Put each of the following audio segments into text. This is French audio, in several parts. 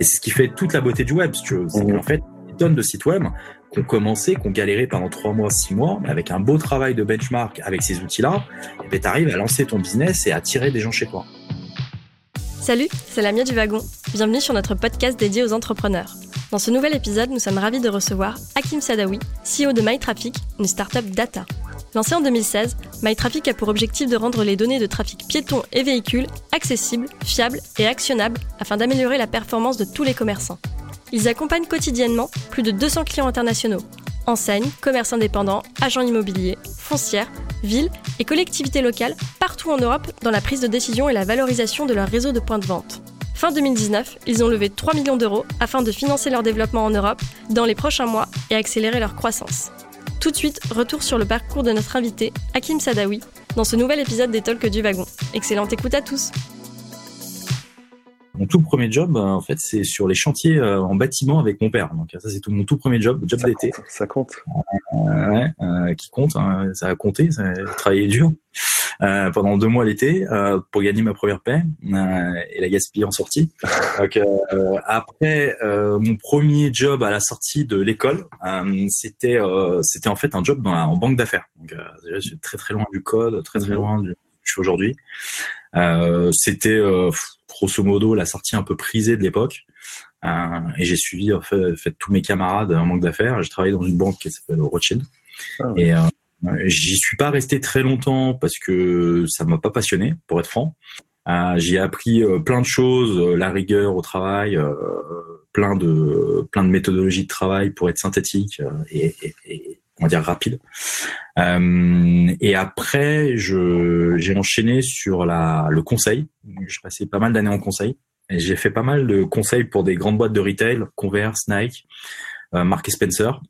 Et c'est ce qui fait toute la beauté du web, si tu veux. C'est qu'en fait, des tonnes de sites web qu'on commençait, qu'on galérait pendant trois mois, six mois, mais avec un beau travail de benchmark avec ces outils-là, et ben, tu arrives à lancer ton business et à attirer des gens chez toi. Salut, c'est Lamia du Wagon. Bienvenue sur notre podcast dédié aux entrepreneurs. Dans ce nouvel épisode, nous sommes ravis de recevoir Hakim Sadawi, CEO de MyTraffic, une startup data. Lancé en 2016, MyTraffic a pour objectif de rendre les données de trafic piétons et véhicules accessibles, fiables et actionnables afin d'améliorer la performance de tous les commerçants. Ils accompagnent quotidiennement plus de 200 clients internationaux, enseignes, commerces indépendants, agents immobiliers, foncières, villes et collectivités locales partout en Europe dans la prise de décision et la valorisation de leur réseau de points de vente. Fin 2019, ils ont levé 3 millions d'euros afin de financer leur développement en Europe dans les prochains mois et accélérer leur croissance. Tout de suite, retour sur le parcours de notre invité, Hakim Sadawi, dans ce nouvel épisode des Talks du Wagon. Excellente écoute à tous! Mon tout premier job, en fait, c'est sur les chantiers euh, en bâtiment avec mon père. Donc ça, c'est tout mon tout premier job, job d'été. Ça compte. Euh, ouais, euh, qui compte. Hein, ça a compté. Ça a travaillé dur. Euh, pendant deux mois l'été euh, pour gagner ma première paix euh, et la gaspiller en sortie. Donc, après mon premier job à la sortie de l'école, c'était c'était en fait un job dans en banque d'affaires. Donc je suis très très loin du code, très très loin du je suis aujourd'hui. c'était grosso modo la sortie un peu prisée de l'époque. et j'ai suivi en fait, fait, tous mes camarades en banque d'affaires. J'ai travaillé dans une banque qui s'appelle Rothschild. Ah et J'y suis pas resté très longtemps parce que ça m'a pas passionné, pour être franc. Euh, J'y ai appris euh, plein de choses, euh, la rigueur au travail, euh, plein de plein de méthodologies de travail pour être synthétique et, et, et, on va dire rapide. et après, je j'ai enchaîné sur la le conseil. J'ai passé pas mal d'années en conseil et j'ai fait pas mal de conseils pour des grandes boîtes de retail, Converse, Nike euh, Mark Spencer.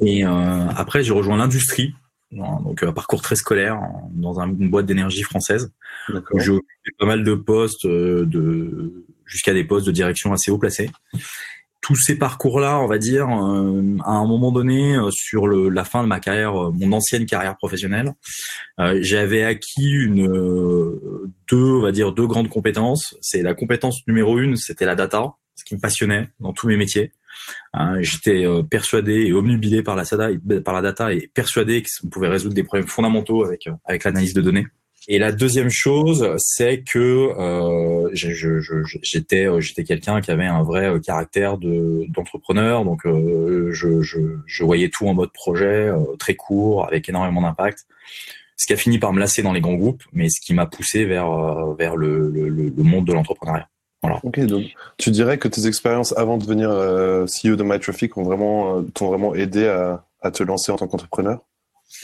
Et euh, après, j'ai rejoint l'industrie, donc un parcours très scolaire dans une boîte d'énergie française. J'ai occupé pas mal de postes, euh, de jusqu'à des postes de direction assez haut placés. Tous ces parcours-là, on va dire, à un moment donné, sur le, la fin de ma carrière, mon ancienne carrière professionnelle, j'avais acquis une deux, on va dire, deux grandes compétences. C'est la compétence numéro une, c'était la data, ce qui me passionnait dans tous mes métiers. J'étais euh, persuadé et omnubilé par la, data et persuadé qu'on pouvait résoudre des problèmes fondamentaux avec, euh, avec l'analyse de données. Et la deuxième chose, c'est que euh, j'étais j'étais quelqu'un qui avait un vrai caractère de d'entrepreneur, donc je, je, je, voyais tout en mode projet, très court, avec énormément d'impact. Ce qui a fini par me lasser dans les grands groupes, mais ce qui m'a poussé vers vers le, le, le monde de l'entrepreneuriat. Ok, donc tu dirais que tes expériences avant de devenir euh, CEO de MyTraffic ont vraiment euh, t'ont vraiment aidé à, à, te lancer en tant qu'entrepreneur?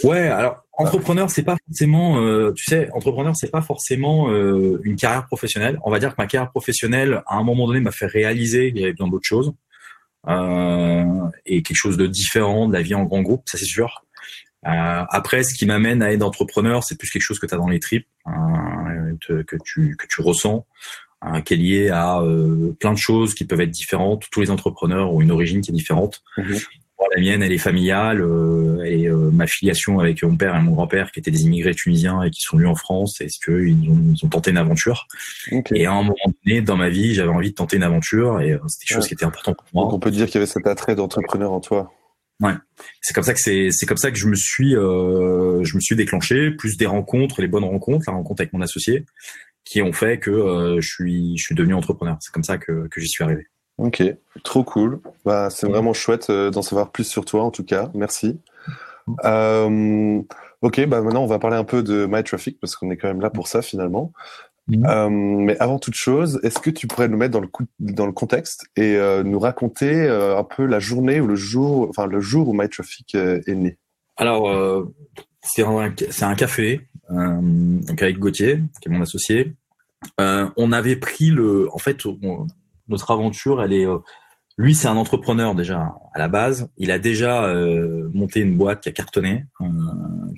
Ouais, alors entrepreneur c'est pas forcément, euh, tu sais, entrepreneur c'est pas forcément euh, une carrière professionnelle. On va dire que ma carrière professionnelle à un moment donné m'a fait réaliser qu'il y avait besoin d'autres choses et quelque chose de différent de la vie en grand groupe, ça c'est sûr. après, ce qui m'amène à être entrepreneur, c'est plus quelque chose que tu as dans les tripes, hein, que tu que tu ressens hein, qui est lié à euh, plein de choses qui peuvent être différentes. Tous les entrepreneurs ont une origine qui est différente. Mhm. La mienne, elle est familiale euh, et euh, ma filiation avec mon père et mon grand-père qui étaient des immigrés tunisiens et qui sont venus en France, est-ce qu'ils ont, ils ont tenté une aventure Et à un moment donné, dans ma vie, j'avais envie de tenter une aventure et c'était quelque chose qui était important pour moi. Donc on peut dire qu'il y avait cet attrait d'entrepreneur en toi. Ouais, c'est comme ça que c'est c'est comme ça que je me suis euh, je me suis déclenché, plus des rencontres, les bonnes rencontres, la rencontre avec mon associé, qui ont fait que euh, je suis je suis devenu entrepreneur. C'est comme ça que que j'y suis arrivé. Ok, trop cool. Bah c'est vraiment chouette euh, d'en savoir plus sur toi en tout cas. Merci. Euh, ok, bah maintenant on va parler un peu de MyTraffic parce qu'on est quand même là pour ça finalement. Mhm. Euh, mais avant toute chose, est-ce que tu pourrais nous mettre dans le, coup, dans le contexte et euh, nous raconter un peu la journée ou le jour, enfin le jour où MyTraffic est né? Alors c'est un, c'est un café donc avec Gauthier, qui est mon associé. On avait pris le, en fait, notre aventure, elle est, euh, lui, c'est un entrepreneur déjà à la base. Il a déjà monté une boîte qui a cartonné,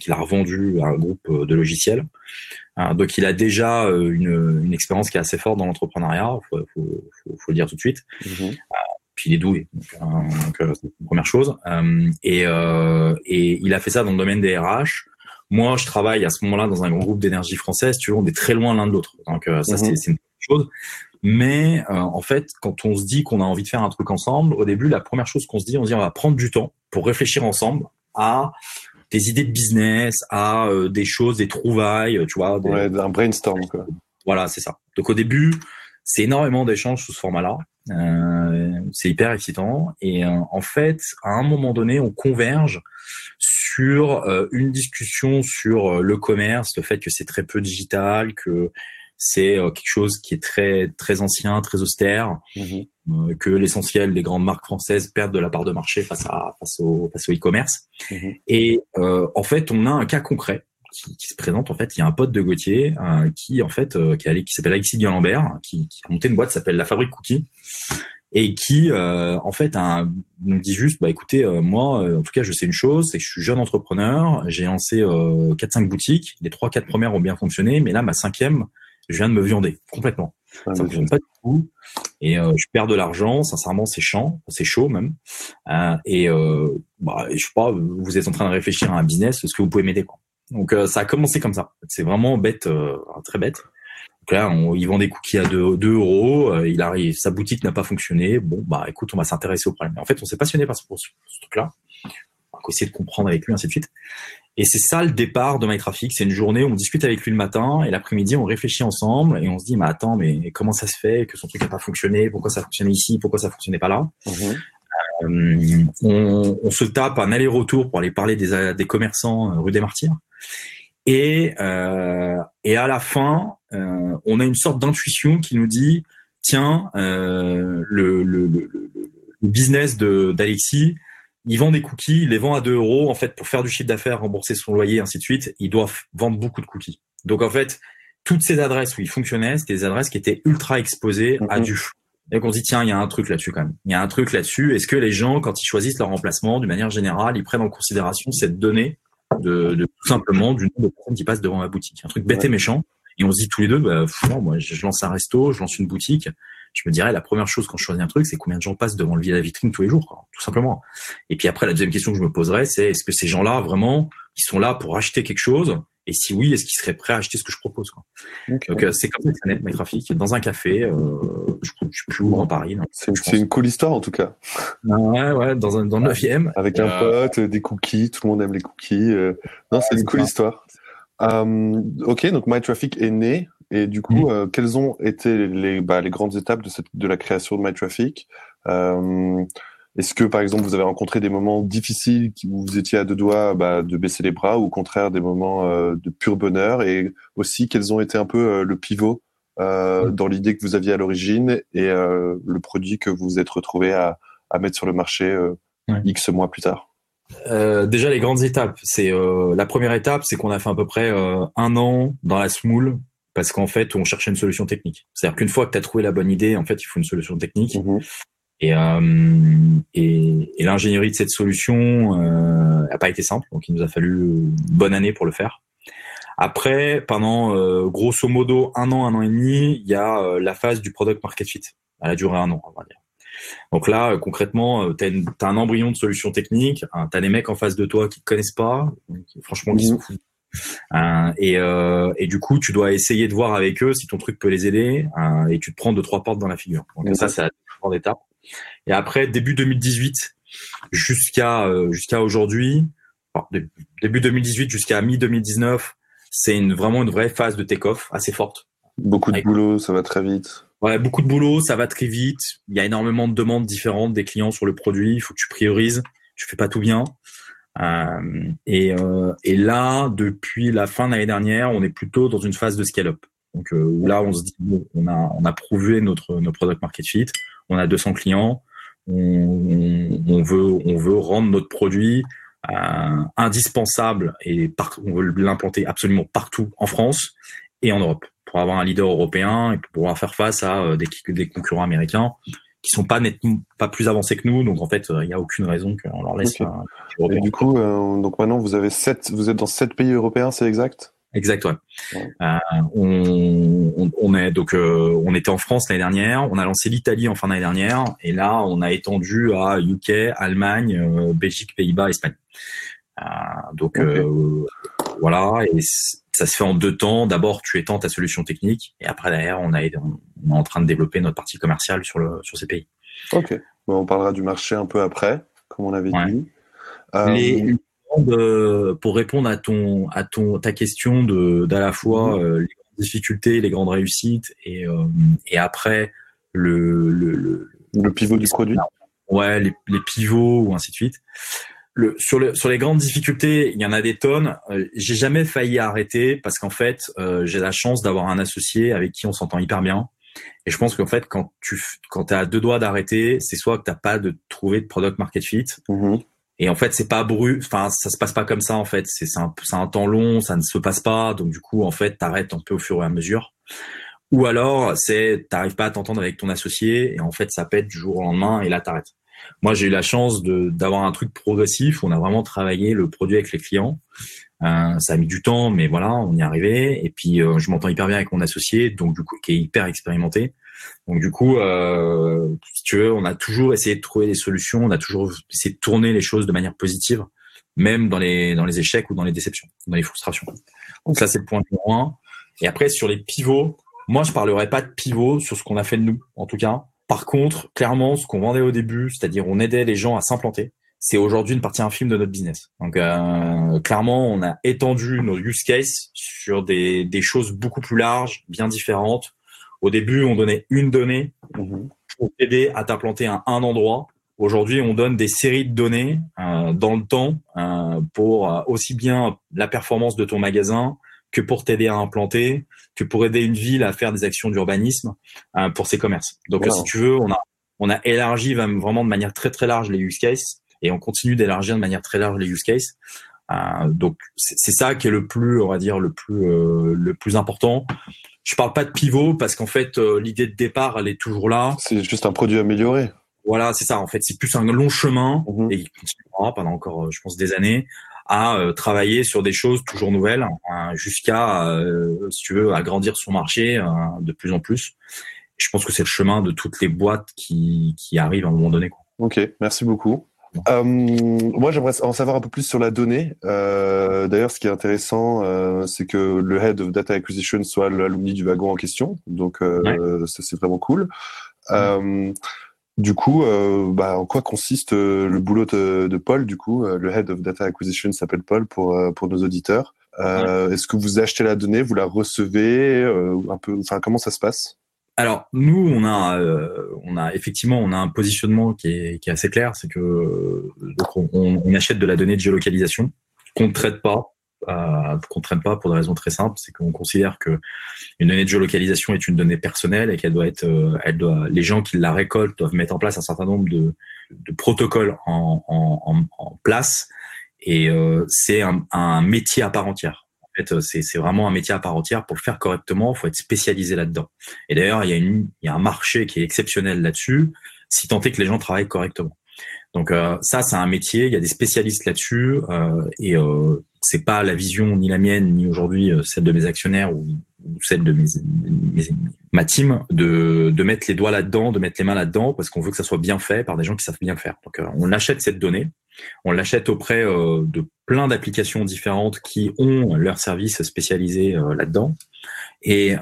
qu'il a revendu à un groupe de logiciels. donc, il a déjà une, une expérience qui est assez forte dans l'entrepreneuriat. Faut, faut, faut, faut, le dire tout de suite. Mm-hmm. puis il est doué, donc, c'est la première chose. et, et il a fait ça dans le domaine des RH. Moi, je travaille à ce moment-là dans un grand groupe d'énergie française. Tu vois, on est très loin l'un de l'autre. Donc euh, ça, mhm. c'est une chose. Mais en fait, quand on se dit qu'on a envie de faire un truc ensemble, au début, la première chose qu'on se dit, on se dit on va prendre du temps pour réfléchir ensemble à des idées de business, à des choses, des trouvailles, tu vois. Des... Ouais, un brainstorm quoi. Voilà, c'est ça. Donc au début, c'est énormément d'échanges sous ce format-là. Euh, c'est hyper excitant. Et euh, en fait, à un moment donné, on converge sur euh, une discussion sur le commerce, le fait que c'est très peu digital, que c'est quelque chose qui est très très ancien, très austère, mmh que l'essentiel des grandes marques françaises perdent de la part de marché face à face au face au e-commerce. Mmh Et en fait, on a un cas concret qui, se présente en fait. Il y a un pote de Gauthier euh, qui en fait euh, qui, qui s'appelle Alexis Lambert, qui, qui, a monté une boîte qui s'appelle La Fabrique Cookie et qui euh, en fait un, nous dit juste bah écoutez moi en tout cas je sais une chose c'est que je suis jeune entrepreneur j'ai lancé quatre cinq boutiques les trois quatre premières ont bien fonctionné mais là ma cinquième je viens de me viander complètement ah, ça fonctionne pas du tout et je perds de l'argent sincèrement c'est chiant c'est chaud même et bah je sais pas vous êtes en train de réfléchir à un business est-ce que vous pouvez m'aider quoi donc euh, ça a commencé comme ça. C'est vraiment bête, euh, très bête. Donc là, on, ils vendent des cookies à 2, 2 euros. Euh, il arrive, sa boutique n'a pas fonctionné. Bon, bah écoute, on va s'intéresser au problème. en fait, on s'est passionné par ce, ce, truc-là. On va essayer de comprendre avec lui, ainsi de suite. Et c'est ça le départ de MyTraffic. C'est une journée où on discute avec lui le matin et l'après-midi, on réfléchit ensemble et on se dit, mais attends, mais comment ça se fait que son truc n'a pas fonctionné? Pourquoi ça fonctionnait ici? Pourquoi ça fonctionnait pas là? Mhm. Euh, on, on, se tape un aller-retour pour aller parler des, des commerçants euh, rue des Martyrs. Et, euh, et à la fin, euh, on a une sorte d'intuition qui nous dit tiens, euh, le, le, le, le, business de d'Alexis, il vend des cookies, il les vend à 2 euros. En fait, pour faire du chiffre d'affaires, rembourser son loyer, ainsi de suite, il doit vendre beaucoup de cookies. Donc en fait, toutes ces adresses où il fonctionnait, c'était des adresses qui étaient ultra exposées à mhm. du flou. Et qu'on se dit, tiens, il y a un truc là-dessus quand même. Il y a un truc là-dessus. Est-ce que les gens, quand ils choisissent leur remplacement, d'une manière générale, ils prennent en considération cette donnée de, de tout simplement du nombre de personnes qui passent devant ma boutique? Un truc bête et méchant. Et on se dit tous les deux, bah, moi, je lance un resto, je lance une boutique. Je me dirais, la première chose quand je choisis un truc, c'est combien de gens passent devant le la vitrine tous les jours, tout simplement. Et puis après, la deuxième question que je me poserais, c'est est-ce que ces gens-là, vraiment, ils sont là pour acheter quelque chose? Et si oui, est-ce qu'ils seraient prêts à acheter ce que je propose quoi? Donc euh, c'est comme ça que ça naît MyTraffic, dans un café, euh, je ne suis plus où en Paris. C'est une cool histoire en tout cas. Ouais, ouais, dans, un, dans le 9 Avec un euh, pote, des cookies, tout le monde aime les cookies. Non, c'est une cool histoire. Ok, donc MyTraffic est né. Et du coup, mm. quelles ont été les, bah, les grandes étapes de, cette, de la création de MyTraffic est-ce que, par exemple, vous avez rencontré des moments difficiles où vous étiez à deux doigts bah, de baisser les bras ou au contraire des moments euh, de pur bonheur? Et aussi, quels ont été un peu euh, le pivot euh, dans l'idée que vous aviez à l'origine et le produit que vous vous êtes retrouvé à, à mettre sur le marché X mois plus tard? Déjà les grandes étapes, c'est la première étape, c'est qu'on a fait à peu près un an dans la smoule parce qu'en fait on cherchait une solution technique. C'est-à-dire qu'une fois que tu as trouvé la bonne idée, en fait il faut une solution technique. Mmh et, euh, et, et l'ingénierie de cette solution euh, n'a pas été simple, donc il nous a fallu une bonne année pour le faire. Après, pendant euh, grosso modo un an, un an et demi, il y a euh, la phase du product market fit. Elle a duré un an, on va dire. Donc là, euh, concrètement, tu as, un embryon de solution technique, hein, tu as des mecs en face de toi qui te connaissent pas, franchement, qui sont fous. Euh, et, euh, et, du coup, tu dois essayer de voir avec eux si ton truc peut les aider, euh, et tu te prends deux trois portes dans la figure. Donc ça, c'est la grande étape. Et après, début 2018 jusqu'à euh, jusqu'à aujourd'hui, début 2018 jusqu'à mi 2019, c'est une, vraiment une vraie phase de take-off assez forte. Beaucoup de boulot, ça va très vite. Ouais, beaucoup de boulot, ça va très vite. Il y a énormément de demandes différentes des clients sur le produit. Il faut que tu priorises. Tu fais pas tout bien. Euh, et, euh, et là, depuis la fin de l'année dernière, on est plutôt dans une phase de scale-up. Donc euh, là, on se dit on a on a prouvé notre notre product market fit, on a 200 clients, on, veut, on veut rendre notre produit euh, indispensable et on veut l'implanter absolument partout en France et en Europe pour avoir un leader européen et pour pouvoir faire face à euh, des, des concurrents américains qui sont pas nettement pas plus avancés que nous. Donc en fait, il n'y a aucune raison qu'on leur laisse. et du coup, euh, donc maintenant vous avez sept, vous êtes dans sept pays européens, c'est exact? Exact, ouais. Euh, on, on, est donc euh, on était en France l'année dernière, on a lancé l'Italie en fin d'année dernière, et là on a étendu à UK, Allemagne, euh, Belgique, Pays-Bas, Espagne. Euh, donc voilà, et ça se fait en deux temps. D'abord, tu étends ta solution technique, et après derrière, on, a, on est en train de développer notre partie commerciale sur le sur ces pays. Ok, on parlera du marché un peu après, comme on avait dit. Les, pour répondre à ton à ton ta question de d'à la fois mhm. les grandes difficultés, les grandes réussites, et et après le le, le pivot du produit ouais, les, les, pivots ou ainsi de suite. Le, sur, le, sur les grandes difficultés, il y en a des tonnes. Euh, j'ai jamais failli arrêter parce qu'en fait, euh, j'ai la chance d'avoir un associé avec qui on s'entend hyper bien. Et je pense qu'en fait, quand tu quand as deux doigts d'arrêter, c'est soit que t'as pas de trouver de product market fit. Mm-hmm. Et en fait, c'est pas brut. Enfin, ça se passe pas comme ça en fait. C'est un, un temps long, ça ne se passe pas. Donc du coup, en fait, t'arrêtes un peu au fur et à mesure. Ou alors, c'est t'arrives pas à t'entendre avec ton associé et en fait, ça pète du jour au lendemain et là, t'arrêtes. Moi, j'ai eu la chance d'avoir un truc progressif. On a vraiment travaillé le produit avec les clients. Euh, ça a mis du temps, mais voilà, on y est arrivé. Et puis, euh, je m'entends hyper bien avec mon associé, donc du coup, qui est hyper expérimenté. Donc du coup, euh, si tu veux, on a toujours essayé de trouver des solutions. On a toujours essayé de tourner les choses de manière positive, même dans les dans les échecs ou dans les déceptions, dans les frustrations. Donc ça, c'est le point numéro un. Et après, sur les pivots, moi, je parlerai pas de pivot sur ce qu'on a fait de nous, en tout cas. Par contre, clairement, ce qu'on vendait au début, c'est-à-dire on aidait les gens à s'implanter, c'est aujourd'hui une partie infime de notre business. Donc, euh, clairement, on a étendu nos use cases sur des, des choses beaucoup plus larges, bien différentes. Au début, on donnait une donnée mhm. pour t'aider à t'implanter à un endroit. Aujourd'hui, on donne des séries de données euh, dans le temps euh, pour euh, aussi bien la performance de ton magasin, que pour t'aider à implanter, que pour aider une ville à faire des actions d'urbanisme euh, pour ses commerces. Donc si tu veux, on a on a élargi vraiment de manière très très large les use cases et on continue d'élargir de manière très large les use cases. Euh, donc c'est ça qui est le plus, on va dire, le plus euh, le plus important. Je parle pas de pivot parce qu'en fait euh, l'idée de départ elle est toujours là. C'est juste un produit amélioré. Voilà, c'est ça. En fait, c'est plus un long chemin mhm. et il continuera pendant encore, je pense, des années à euh, travailler sur des choses toujours nouvelles hein, jusqu'à, euh, si tu veux, agrandir son marché euh, de plus en plus. Je pense que c'est le chemin de toutes les boîtes qui, qui arrivent à un moment donné. Quoi. Ok, merci beaucoup. Euh, moi, j'aimerais en savoir un peu plus sur la donnée. Euh, D'ailleurs, ce qui est intéressant, euh, c'est que le head of data acquisition soit l'alumni du wagon en question. Donc, ça c'est vraiment cool. Du coup, euh, bah, en quoi consiste euh, le boulot de, Paul Du coup, euh, le head of data acquisition s'appelle Paul pour pour nos auditeurs. Est-ce que vous achetez la donnée, vous la recevez un peu Enfin, comment ça se passe? Alors nous, on a, on a effectivement, on a un positionnement qui est, qui est assez clair, c'est que donc on, on, achète de la donnée de géolocalisation qu'on ne traite pas, euh, qu'on traîne pas pour des raisons très simples, c'est qu'on considère que une donnée de géolocalisation est une donnée personnelle et qu'elle doit être, euh, elle doit, les gens qui la récoltent doivent mettre en place un certain nombre de, de protocoles en, en, en, place et euh, c'est un, un, métier à part entière. En fait, c'est vraiment un métier à part entière. Pour le faire correctement, il faut être spécialisé là-dedans. Et d'ailleurs, il y a une, il y a un marché qui est exceptionnel là-dessus, si tant est que les gens travaillent correctement. Donc euh, ça, c'est un métier. Il y a des spécialistes là-dessus euh, et euh, c'est pas la vision ni la mienne ni aujourd'hui euh, celle de mes actionnaires ou, celle de mes, ma team de, de mettre les doigts là-dedans, de mettre les mains là-dedans parce qu'on veut que ça soit bien fait par des gens qui savent bien le faire. Donc on achète cette donnée, on l'achète auprès de plein d'applications différentes qui ont leurs services spécialisés là-dedans. Et,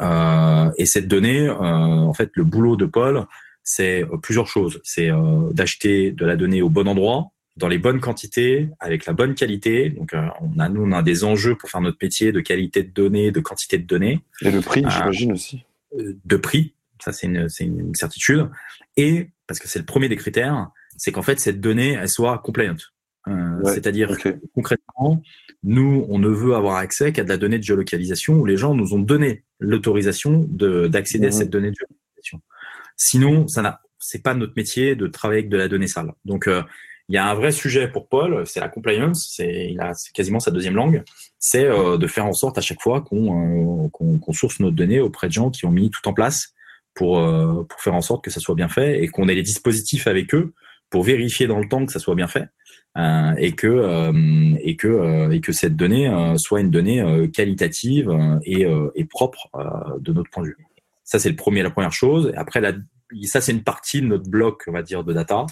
et cette donnée, en fait, le boulot de Paul, c'est euh, plusieurs choses. C'est euh, d'acheter de la donnée au bon endroit, dans les bonnes quantités, avec la bonne qualité. Donc, euh, on a nous, on a des enjeux pour faire notre métier de qualité de données, de quantité de données. Et le prix, j'imagine aussi. De prix, ça c'est une, une, certitude. Et parce que c'est le premier des critères, c'est qu'en fait cette donnée elle soit compliant. C'est-à-dire concrètement, nous, on ne veut avoir accès qu'à de la donnée de géolocalisation où les gens nous ont donné l'autorisation d'accéder à mmh cette donnée de géolocalisation. Sinon, ça n'a, c'est pas notre métier de travailler avec de la donnée sale. Donc, euh, il y a un vrai sujet pour Paul, c'est la compliance. C'est, quasiment sa deuxième langue. C'est euh, de faire en sorte à chaque fois qu'on, euh, qu'on, source notre donnée auprès de gens qui ont mis tout en place pour pour faire en sorte que ça soit bien fait et qu'on ait les dispositifs avec eux pour vérifier dans le temps que ça soit bien fait euh, et que et que et que cette donnée soit une donnée qualitative et, et propre de notre point de vue. Ça, c'est le premier, la première chose. Après, la, ça c'est une partie de notre bloc, on va dire, de data.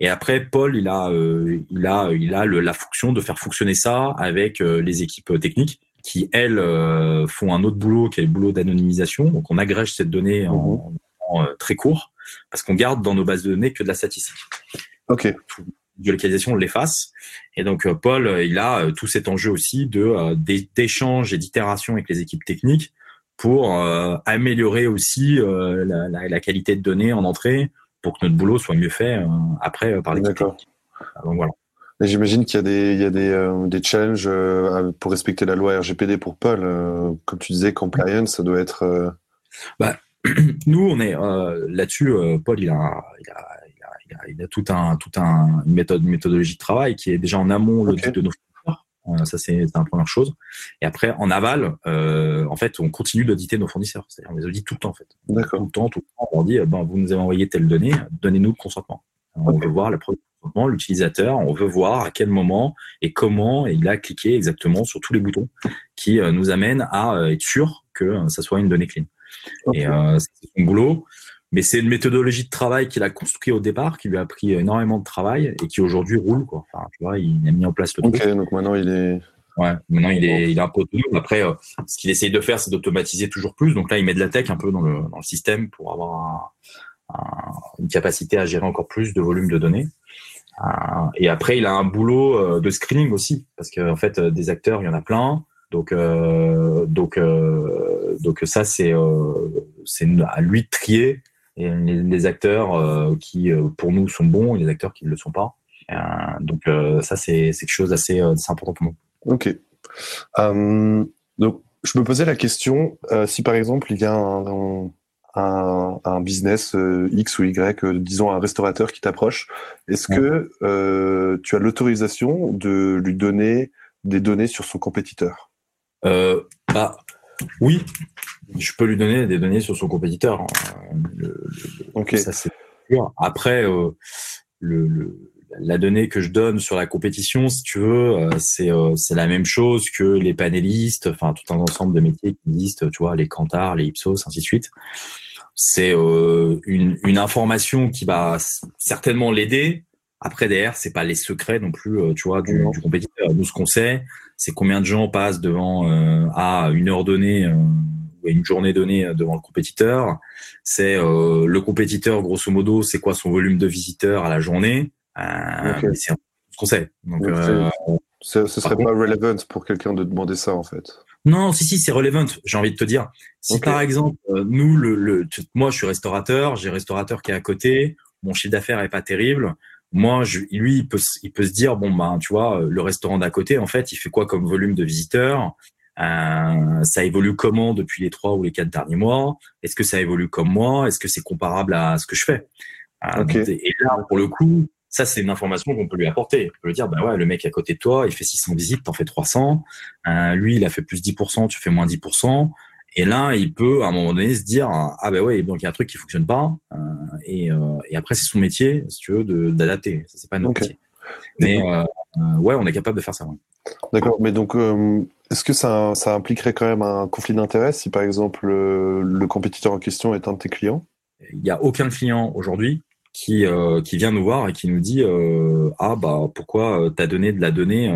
Et après, Paul, il a, euh, il a, il a le, la fonction de faire fonctionner ça avec euh, les équipes techniques qui elles euh, font un autre boulot qui est le boulot d'anonymisation. Donc on agrège cette donnée en, mhm. en, très court parce qu'on garde dans nos bases de données que de la statistique. Ok. De localisation, on l'efface. Et donc Paul, il a tout cet enjeu aussi de d'échange et d'itération avec les équipes techniques pour euh, améliorer aussi euh, la, la, la, qualité de données en entrée pour que notre boulot soit mieux fait euh, après par l'équipe. D'accord. Donc voilà. J'imagine qu'il y a des, il y a des, des challenges pour respecter la loi RGPD pour Paul. Comme tu disais, compliance, ça doit être. Bah, nous, on est là-dessus. Paul, il a, il a, il a, il a, il a tout un, tout un une méthode, une méthodologie de travail qui est déjà en amont okay. de nos ça, c'est la première chose. Et après, en aval, euh, en fait, on continue d'auditer nos fournisseurs. C'est-à-dire, on les audite tout le temps, en fait. D'accord. Tout le temps, tout le temps. On dit, ben, vous nous avez envoyé telle donnée, donnez-nous le consentement. On okay. veut voir le consentement, l'utilisateur, on veut voir à quel moment et comment il a cliqué exactement sur tous les boutons qui euh, nous amènent à euh, être sûr que euh, ça soit une donnée clean. Okay. Et euh, c'est son boulot. Mais c'est une méthodologie de travail qu'il a construit au départ, qui lui a pris énormément de travail et qui aujourd'hui roule. Quoi. Enfin, tu vois, il a mis en place le truc. Ok, donc maintenant il est. Ouais, maintenant il est, il est un peu autonome. Après, euh, ce qu'il essaye de faire, c'est d'automatiser toujours plus. Donc là, il met de la tech un peu dans le, dans le système pour avoir un, un, une capacité à gérer encore plus de volume de données. Euh, et après, il a un boulot euh, de screening aussi, parce qu'en en fait, des acteurs, il y en a plein. Donc, euh, donc, donc ça, c'est c'est à lui de trier et les, les acteurs euh, qui euh, pour nous sont bons et les acteurs qui ne le sont pas. Euh, donc ça c'est quelque chose d'assez important pour nous. Ok. donc je me posais la question si par exemple il y a un, un, un business X ou Y, disons un restaurateur qui t'approche, est-ce ouais. que tu as l'autorisation de lui donner des données sur son compétiteur? Bah, Oui, je peux lui donner des données sur son compétiteur. Hein. Le, le, okay. Ça, c'est sûr. Après, euh, le, le, la donnée que je donne sur la compétition, si tu veux, euh, c'est euh, la même chose que les panélistes, enfin tout un ensemble de métiers qui existent, tu vois, les cantars, les Ipsos, ainsi de suite. C'est euh, une, une information qui va certainement l'aider. Après, derrière, c'est pas les secrets non plus, euh, tu vois, du, du compétiteur. Nous, ce qu'on sait, c'est combien de gens passent devant euh, à une heure donnée une journée donnée devant le compétiteur. C'est euh, le compétiteur, grosso modo, c'est quoi son volume de visiteurs à la journée? Euh, okay. C'est ce qu'on sait. Donc, euh, ce serait pas contre, relevant pour quelqu'un de demander ça, en fait. Non, si, si, c'est relevant, j'ai envie de te dire. Si okay. par exemple, nous, le, le, moi, je suis restaurateur, j'ai restaurateur qui est à côté, mon chiffre d'affaires est pas terrible. Moi, je, lui, il peut, il peut se dire, bon, ben, tu vois, le restaurant d'à côté, en fait, il fait quoi comme volume de visiteurs? Euh, ça évolue comment depuis les trois ou les quatre derniers mois? Est-ce que ça évolue comme moi? Est-ce que c'est comparable à ce que je fais? Euh, okay. Et là, pour le coup, ça c'est une information qu'on peut lui apporter. On peut lui dire, bah ouais, le mec à côté de toi, il fait 600 visites, t'en fais 300. Euh, lui, il a fait plus 10%, tu fais moins 10%. Et là, il peut à un moment donné se dire, ah ben ouais, donc il y a un truc qui fonctionne pas. Et, et, après, c'est son métier, si tu veux, d'adapter. Ça c'est pas notre okay. métier. Mais ouais, on est capable de faire ça. Ouais. D'accord, mais donc euh, est-ce que ça, ça, impliquerait quand même un conflit d'intérêt si par exemple le, le, compétiteur en question est un de tes clients? Il n'y a aucun client aujourd'hui qui, euh, qui vient nous voir et qui nous dit euh, ah bah pourquoi tu as donné de la donnée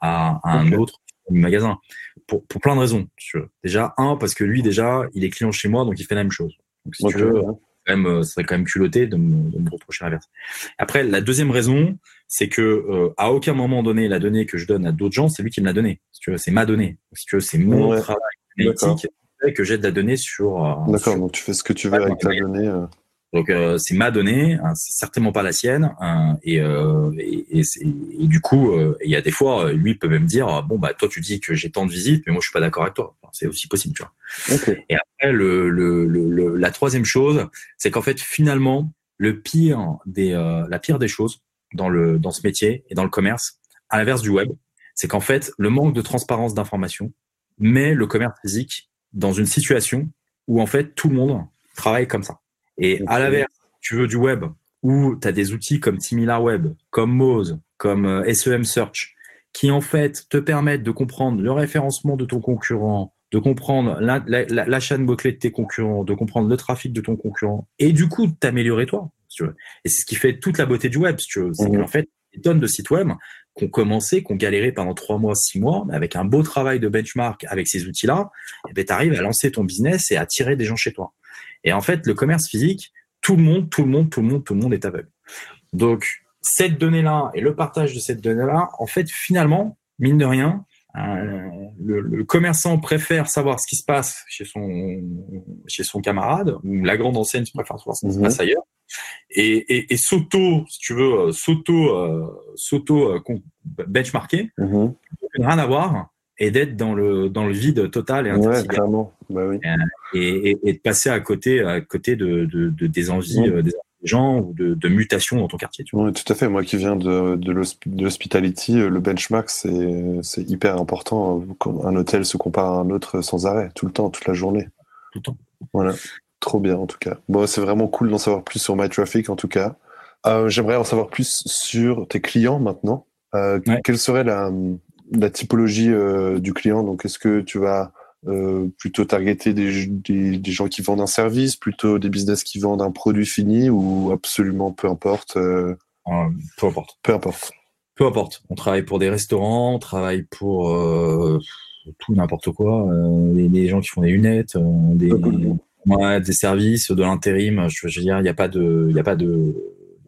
à, à, un autre magasin? Pour, pour, plein de raisons. Déjà un parce que lui déjà il est client chez moi donc il fait la même chose. Donc si okay, tu veux, ouais. quand même, ça serait quand même culotté de me, de me reprocher l'inverse. Après la deuxième raison c'est que euh, à aucun moment donné la donnée que je donne à d'autres gens, c'est lui qui me l'a donnée. Si tu veux, c'est ma donnée. Si tu veux, c'est mon ouais. travail analytique que j'ai de la donnée sur. Euh, D'accord. Donc tu fais ce que tu veux avec ta donnée. Euh... Donc euh, c'est ma donnée, hein, c'est certainement pas la sienne. Hein, et, euh, et, et, et, du coup, euh, il y a des fois, lui peut même dire bon bah toi tu dis que j'ai tant de visites, mais moi je suis pas d'accord avec toi. Enfin, c'est aussi possible, tu vois. Okay. Et après le, le, le, la troisième chose, c'est qu'en fait finalement le pire des la pire des choses dans le dans ce métier et dans le commerce, à l'inverse du web, c'est qu'en fait le manque de transparence d'information met le commerce physique dans une situation où en fait tout le monde travaille comme ça. Et à l'inverse, tu veux du web où tu as des outils comme SimilarWeb, comme Moz, comme euh, SEM Search, qui en fait te permettent de comprendre le référencement de ton concurrent, de comprendre la, la, la, chaîne bouclée de tes concurrents, de comprendre le trafic de ton concurrent, et du coup t'améliorer toi. Tu veux. Et c'est ce qui fait toute la beauté du web, si tu veux. C'est mmh. qu'en fait, des tonnes de sites web qui ont commencé, qui ont galéré pendant trois mois, six mois, mais avec un beau travail de benchmark avec ces outils-là, et eh ben, tu arrives à lancer ton business et à attirer des gens chez toi. Et en fait, le commerce physique, tout le monde, tout le monde, tout le monde, tout le monde est aveugle. Donc, cette donnée-là et le partage de cette donnée-là, en fait, finalement, mine de rien, euh, le, commerçant préfère savoir ce qui se passe chez son chez son camarade, ou la grande enseigne préfère savoir ce qui se passe mhm. ailleurs, et, et, et s'auto, si tu veux, euh, s'auto euh, s'auto benchmarker, mhm. rien à voir, et d'être dans le dans le vide total et ouais, bah oui. et, et, de passer à côté à côté de, de, de des envies des gens ou de, de mutations dans ton quartier. Tu vois. Oui, tout à fait. Moi qui viens de, de l'hospitality, euh, le benchmark, c'est hyper important. Un hôtel se compare à un autre sans arrêt, tout le temps, toute la journée. Tout le temps. Voilà. Trop bien, en tout cas. Bon, c'est vraiment cool d'en savoir plus sur MyTraffic, en tout cas. Euh, J'aimerais en savoir plus sur tes clients maintenant. Euh, Quelle serait la, la typologie euh, du client? Donc, est-ce que tu vas plutôt targeter des, des, des, gens qui vendent un service, plutôt des business qui vendent un produit fini ou absolument peu importe peu importe. Peu importe. Peu importe. On travaille pour des restaurants, on travaille pour tout n'importe quoi. Les, les, gens qui font des lunettes, des, ouais, des services, de l'intérim. Je, veux dire, il n'y a pas de, il y a pas de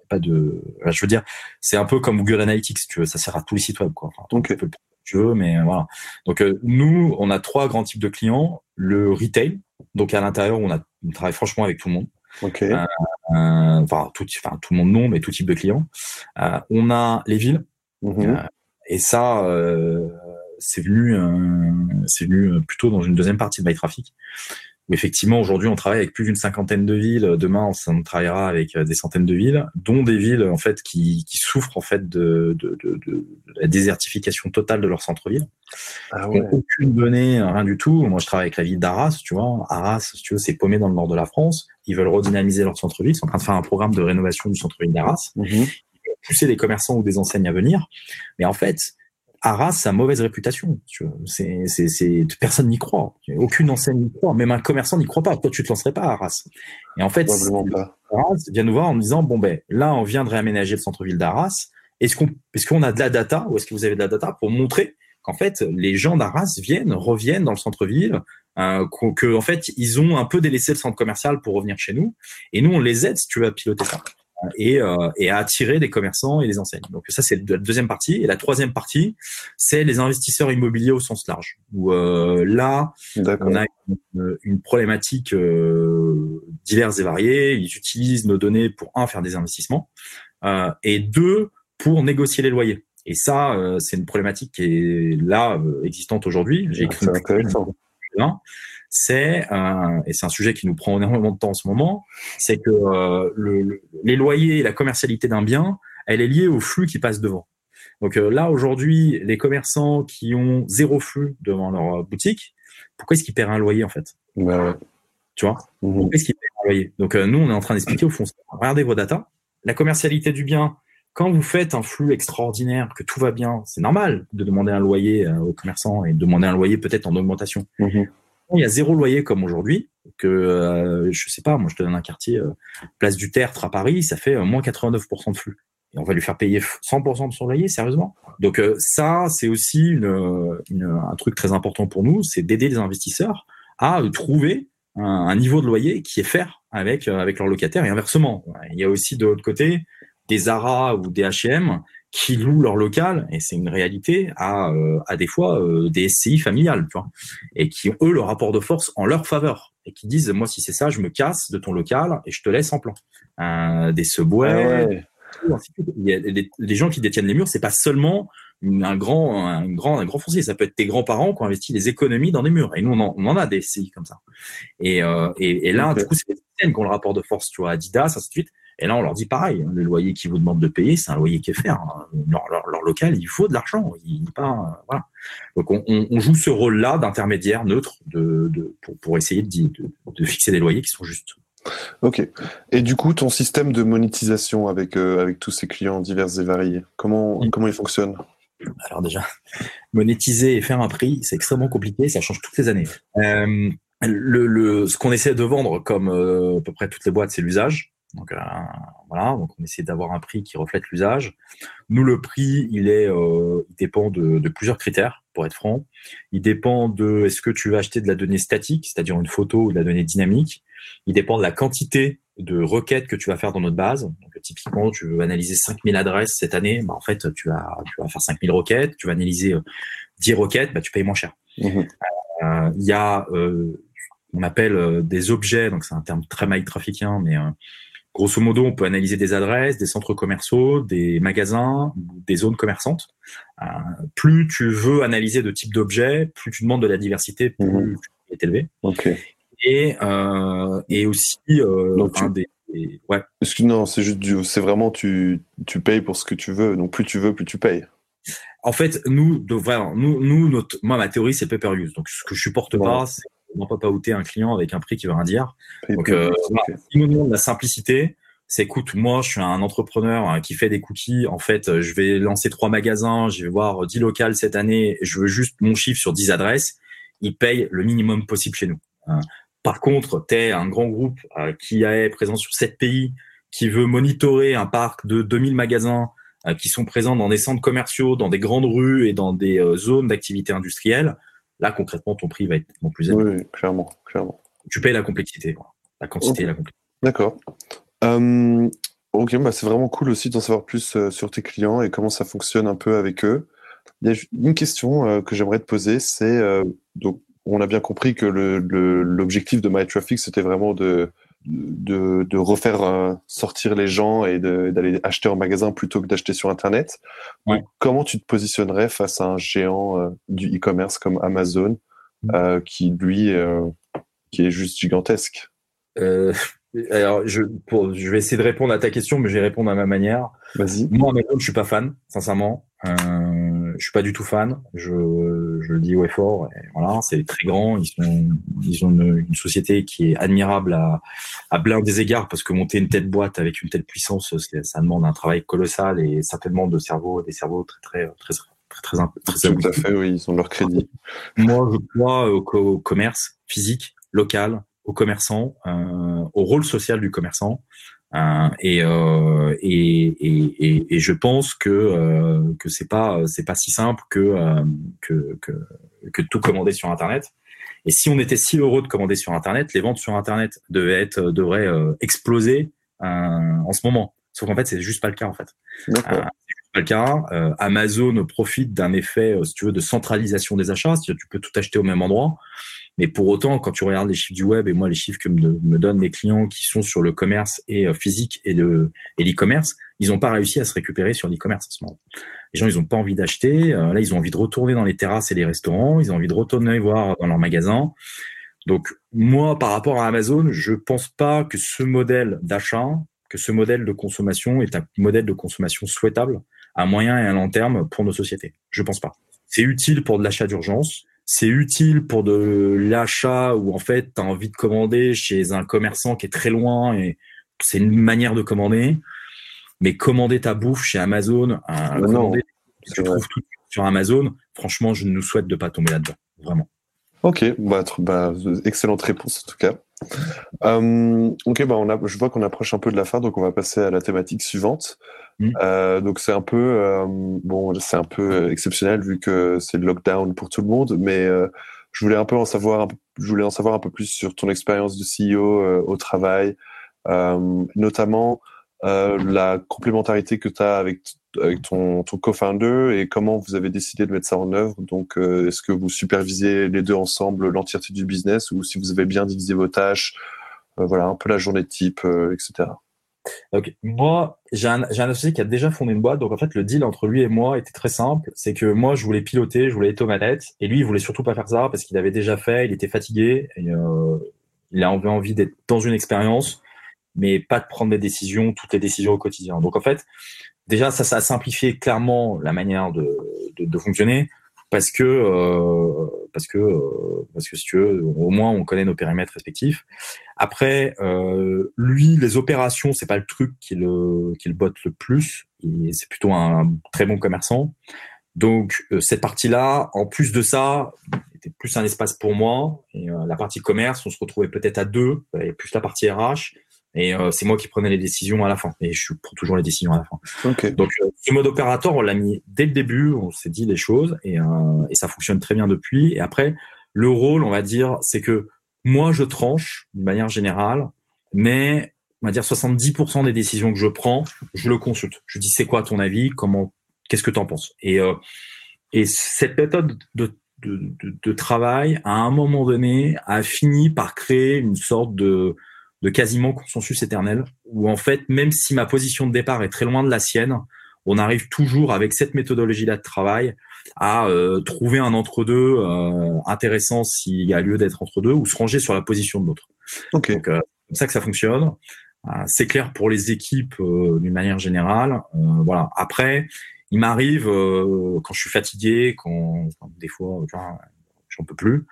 pas de. Je veux dire, c'est un peu comme Google Analytics, tu veux, ça sert à tous les sites web, quoi. Enfin, okay tu veux, mais voilà. Donc euh, nous, on a trois grands types de clients. Le retail, donc à l'intérieur, on, a, on travaille franchement avec tout le monde. Euh, euh, enfin, tout, enfin, tout le monde non, mais tout type de clients. Euh, on a les villes. Mm-hmm. et ça, c'est venu, c'est venu plutôt dans une deuxième partie de MyTraffic effectivement, aujourd'hui, on travaille avec plus d'une cinquantaine de villes. Demain, on travaillera avec euh, des centaines de villes, dont des villes en fait qui, qui souffrent en fait de, de, de, de, la désertification totale de leur centre-ville. Ah ouais. Aucune donnée, rien du tout. Moi, je travaille avec la ville d'Arras, tu vois. Arras, si tu veux, c'est paumé dans le nord de la France. Ils veulent redynamiser leur centre-ville. Ils sont en train de faire un programme de rénovation du centre-ville d'Arras. Ils veulent pousser des commerçants ou des enseignes à venir. Mais en fait, Arras a mauvaise réputation. C'est, c'est, c'est, personne n'y croit. Aucune enseigne n'y croit. Même un commerçant n'y croit pas. Toi, tu te lancerais pas à Arras. Et en fait, Arras vient nous voir en nous disant bon ben là, on vient de réaménager le centre-ville d'Arras. Est-ce qu'on, est-ce qu'on a de la data ou est-ce que vous avez de la data pour montrer qu'en fait les gens d'Arras viennent, reviennent dans le centre-ville, euh, que en fait ils ont un peu délaissé le centre commercial pour revenir chez nous. Et nous, on les aide si tu veux à piloter ça et, euh, et à attirer des commerçants et des enseignes. Donc ça, c'est la deuxième partie. Et la troisième partie, c'est les investisseurs immobiliers au sens large. Où euh, là, on a une, une problématique euh, diverses et variées. Ils utilisent nos données pour un faire des investissements euh, et deux pour négocier les loyers. Et ça, euh, c'est une problématique qui est là euh, existante aujourd'hui. J'ai écrit c'est euh, et c'est un sujet qui nous prend énormément de temps en ce moment, c'est que euh, le, les loyers et la commercialité d'un bien, elle est liée au flux qui passe devant. Donc euh, là aujourd'hui, les commerçants qui ont zéro flux devant leur boutique, pourquoi est-ce qu'ils paient un loyer en fait? Tu vois? Mmh. Pourquoi est-ce qu'ils paient un loyer? Donc nous, on est en train d'expliquer au fond. Regardez vos datas. La commercialité du bien, quand vous faites un flux extraordinaire, que tout va bien, c'est normal de demander un loyer aux commerçants et de demander un loyer peut-être en augmentation. Mmh il y a zéro loyer comme aujourd'hui, que euh, je sais pas, moi je te donne un quartier euh, Place du Tertre à Paris, ça fait euh, moins 89% de flux. Et on va lui faire payer 100% de son loyer, sérieusement. Donc euh, ça, c'est aussi une, une, un truc très important pour nous, c'est d'aider les investisseurs à trouver un, niveau de loyer qui est faire avec avec leurs locataires et inversement. Il y a aussi de l'autre côté des Zara ou des H&M qui louent leur local, et c'est une réalité, à, euh, à des fois euh, des SCI familiales, tu vois, et qui ont eux le rapport de force en leur faveur, et qui disent moi si c'est ça, je me casse de ton local et je te laisse en plan. Euh, des Subway, ah a des, gens qui détiennent les murs, c'est pas seulement un grand, un grand, un grand foncier, ça peut être tes grands-parents qui ont investi des économies dans des murs, et nous on en, on en a des SCI comme ça. Et, euh, et, et là, du coup, c'est les qui ont le rapport de force, tu vois, Adidas, ainsi de suite et là, on leur dit pareil, hein, le loyer qu'ils vous demandent de payer, c'est un loyer qui est fait. Hein. Leur, local, il faut de l'argent. Il, pas, voilà. Donc, on, on joue ce rôle-là d'intermédiaire neutre de, de, pour, pour essayer de, de, de, fixer des loyers qui sont justes. Ok. Et du coup, ton système de monétisation avec, euh, avec tous ces clients divers et variés, comment, comment il fonctionne? Alors déjà, monétiser et faire un prix, c'est extrêmement compliqué, ça change toutes les années. Euh, le, le, ce qu'on essaie de vendre, comme euh, à peu près toutes les boîtes, c'est l'usage. Donc euh, voilà, donc on essaie d'avoir un prix qui reflète l'usage. Nous, le prix, il est, euh, il dépend de, de, plusieurs critères, pour être franc. Il dépend de est-ce que tu vas acheter de la donnée statique, c'est-à-dire une photo ou de la donnée dynamique. Il dépend de la quantité de requêtes que tu vas faire dans notre base. Donc, typiquement, tu veux analyser 5000 adresses cette année, bah, en fait, tu vas, tu vas faire 5000 requêtes. Tu vas analyser 10 euh, requêtes, bah, tu payes moins cher. Mmh. Euh, il y a, euh, on appelle euh, des objets, donc c'est un terme très mal trafiquant, mais grosso modo, on peut analyser des adresses, des centres commerciaux, des magasins, des zones commerçantes. plus tu veux analyser de types d'objets, plus tu demandes de la diversité, plus mmh. tu est élevé. Okay. Et, euh, et aussi euh, Donc, tu... des, des, ouais. que non, c'est juste c'est vraiment tu, tu payes pour ce que tu veux. Donc plus tu veux, plus tu payes. En fait, nous, de, vraiment, nous, nous, notre, moi, ma théorie, c'est pay per use. Donc ce que je supporte ouais. pas, c'est peut pas outer un client avec un prix qui veut rien dire. Donc, euh, okay. si nous demande la simplicité, c'est écoute, moi, je suis un entrepreneur hein, qui fait des cookies. En fait, je vais lancer trois magasins, je vais voir 10 locales cette année. Je veux juste mon chiffre sur 10 adresses. Ils payent le minimum possible chez nous. Hein. Par contre, tu es un grand groupe euh, qui est présent sur sept pays, qui veut monitorer un parc de 2000 magasins euh, qui sont présents dans des centres commerciaux, dans des grandes rues et dans des euh, zones d'activité industrielle. Là, concrètement, ton prix va être non plus élevé. Oui, clairement, clairement. Tu payes la complexité, la quantité okay. et la complexité. D'accord. Euh, ok, bah c'est vraiment cool aussi d'en savoir plus euh, sur tes clients et comment ça fonctionne un peu avec eux. Il y a une question euh, que j'aimerais te poser, c'est donc on a bien compris que l'objectif le, de MyTraffic, c'était vraiment de, de, de refaire euh, sortir les gens et d'aller acheter en magasin plutôt que d'acheter sur Internet. Ouais. comment tu te positionnerais face à un géant euh, du e-commerce comme Amazon, mmh. euh, qui lui, euh, qui est juste gigantesque? Alors, je, pour, je vais essayer de répondre à ta question, mais je vais répondre à ma manière. Vas-y. Moi, Amazon, je suis pas fan, sincèrement. Je suis pas du tout fan. Je, je le dis haut et fort. Et voilà, c'est très grand. Ils sont, ils ont une, une, société qui est admirable à, à plein des égards parce que monter une telle boîte avec une telle puissance, ça demande un travail colossal et certainement de cerveau, des cerveaux très, très, très, très, très, très, Tout à fait, oui, ils ont leur crédit. Moi, je crois au, au commerce physique, local, aux commerçants, euh, au rôle social du commerçant. Euh, et, euh, et, et, et, je pense que euh, que c'est pas c'est pas si simple que, euh, que, que que tout commander sur internet. Et si on était si heureux de commander sur internet, les ventes sur internet devaient être devraient euh, exploser en ce moment. Sauf qu'en fait, c'est juste pas le cas en fait. c'est juste pas le cas. Amazon profite d'un effet, si tu veux, de centralisation des achats. Tu peux tout acheter au même endroit. Mais pour autant, quand tu regardes les chiffres du web et moi les chiffres que me, donnent mes clients qui sont sur le commerce et euh, physique et l'e-commerce, ils n'ont pas réussi à se récupérer sur l'e-commerce en ce moment. Les gens, ils n'ont pas envie d'acheter. Euh, là, ils ont envie de retourner dans les terrasses et les restaurants. Ils ont envie de retourner voir dans leurs magasins. Donc moi, par rapport à Amazon, je pense pas que ce modèle d'achat, que ce modèle de consommation est un modèle de consommation souhaitable à moyen et à long terme pour nos sociétés. Je pense pas. C'est utile pour de l'achat d'urgence c'est utile pour de l'achat où en fait tu as envie de commander chez un commerçant qui est très loin et c'est une manière de commander. Mais commander ta bouffe chez Amazon, euh, bah commander tu trouves tout sur Amazon, franchement, je nous souhaite de pas tomber là-dedans, vraiment. Ok, bah, bah, excellente réponse en tout cas. Euh, ok, bah on a, je vois qu'on approche un peu de la fin, donc on va passer à la thématique suivante. Mmh. Euh, donc c'est un peu euh, bon, c'est un peu exceptionnel vu que c'est le lockdown pour tout le monde, mais euh, je voulais un peu en savoir, je voulais en savoir un peu plus sur ton expérience de CEO euh, au travail, euh, notamment la complémentarité que tu as avec avec ton, ton co-founder et comment vous avez décidé de mettre ça en œuvre. Donc, est-ce que vous supervisez les deux ensemble l'entièreté du business ou si vous avez bien divisé vos tâches, voilà, un peu la journée type, etc. Donc, moi, j'ai un, un associé qui a déjà fondé une boîte. Donc, en fait, le deal entre lui et moi était très simple. C'est que moi, je voulais piloter, je voulais être aux manettes. Et lui, il voulait surtout pas faire ça parce qu'il avait déjà fait, il était fatigué. Euh, il avait envie d'être dans une expérience, mais pas de prendre des décisions, toutes les décisions au quotidien. Donc, en fait, déjà, ça, ça a simplifié clairement la manière de, de, de fonctionner parce que euh, parce que euh, parce que si tu veux, au moins on connaît nos périmètres respectifs. Après, euh, lui, les opérations, c'est pas le truc qui le qui le botte le plus. C'est plutôt un très bon commerçant. Donc cette partie-là, en plus de ça, était plus un espace pour moi. Et la partie commerce, on se retrouvait peut-être à deux, et plus la partie RH. Et c'est moi qui prenais les décisions à la fin. Et je prends toujours les décisions à la fin. Donc ce mode opérateur, on l'a mis dès le début. On s'est dit les choses et, et ça fonctionne très bien depuis. Et après, le rôle, on va dire, c'est que moi, je tranche d'une manière générale, mais on va dire 70% des décisions que je prends, je le consulte. Je dis c'est quoi ton avis, comment, qu'est-ce que tu en penses? Et euh, et cette méthode de, de, de, travail, à un moment donné, a fini par créer une sorte de, de quasiment consensus éternel, où en fait, même si ma position de départ est très loin de la sienne, on arrive toujours avec cette méthodologie-là de travail à euh, trouver un entre-deux euh, intéressant s'il y a lieu d'être entre-deux ou se ranger sur la position de l'autre. Okay. Donc, euh, c'est comme ça que ça fonctionne. c'est clair pour les équipes d'une manière générale. voilà. Après, il m'arrive quand je suis fatigué, quand, quand des fois, j'en peux plus.